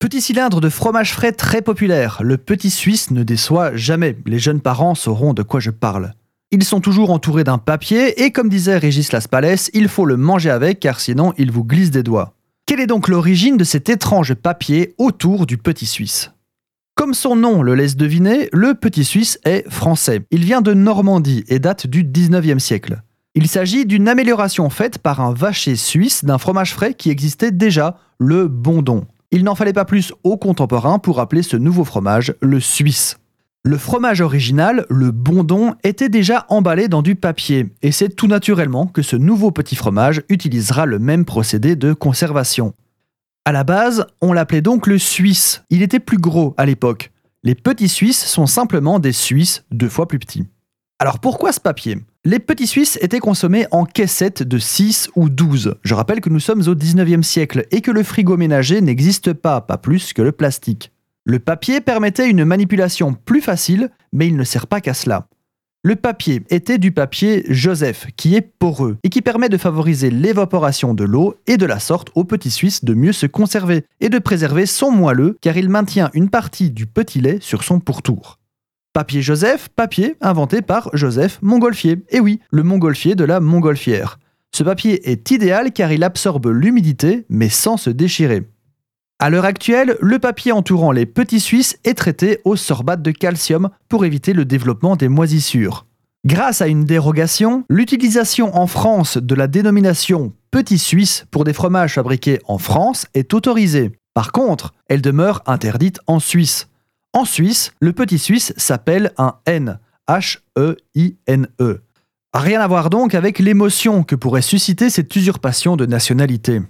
Petit cylindre de fromage frais très populaire, le petit suisse ne déçoit jamais. Les jeunes parents sauront de quoi je parle. Ils sont toujours entourés d'un papier et comme disait Régis Laspalès, il faut le manger avec car sinon il vous glisse des doigts. Quelle est donc l'origine de cet étrange papier autour du petit suisse? Comme son nom le laisse deviner, le petit Suisse est français. Il vient de Normandie et date du 19e siècle. Il s'agit d'une amélioration faite par un vacher suisse d'un fromage frais qui existait déjà, le Bondon. Il n'en fallait pas plus aux contemporains pour appeler ce nouveau fromage le Suisse. Le fromage original, le Bondon, était déjà emballé dans du papier, et c'est tout naturellement que ce nouveau petit fromage utilisera le même procédé de conservation. À la base, on l'appelait donc le Suisse. Il était plus gros à l'époque. Les petits Suisses sont simplement des Suisses deux fois plus petits. Alors pourquoi ce papier? Les petits Suisses étaient consommés en caissettes de 6 ou 12. Je rappelle que nous sommes au 19e siècle et que le frigo ménager n'existe pas, pas plus que le plastique. Le papier permettait une manipulation plus facile, mais il ne sert pas qu'à cela. Le papier était du papier Joseph, qui est poreux et qui permet de favoriser l'évaporation de l'eau et de la sorte au petit Suisse de mieux se conserver et de préserver son moelleux car il maintient une partie du petit lait sur son pourtour. Papier Joseph, papier inventé par Joseph Montgolfier. Et oui, le Montgolfier de la Montgolfière. Ce papier est idéal car il absorbe l'humidité mais sans se déchirer. À l'heure actuelle, le papier entourant les petits Suisses est traité au sorbate de calcium pour éviter le développement des moisissures. Grâce à une dérogation, l'utilisation en France de la dénomination petit suisse pour des fromages fabriqués en France est autorisée. Par contre, elle demeure interdite en Suisse. En Suisse, le petit suisse s'appelle un N, H-E-I-N-E. -E. Rien à voir donc avec l'émotion que pourrait susciter cette usurpation de nationalité.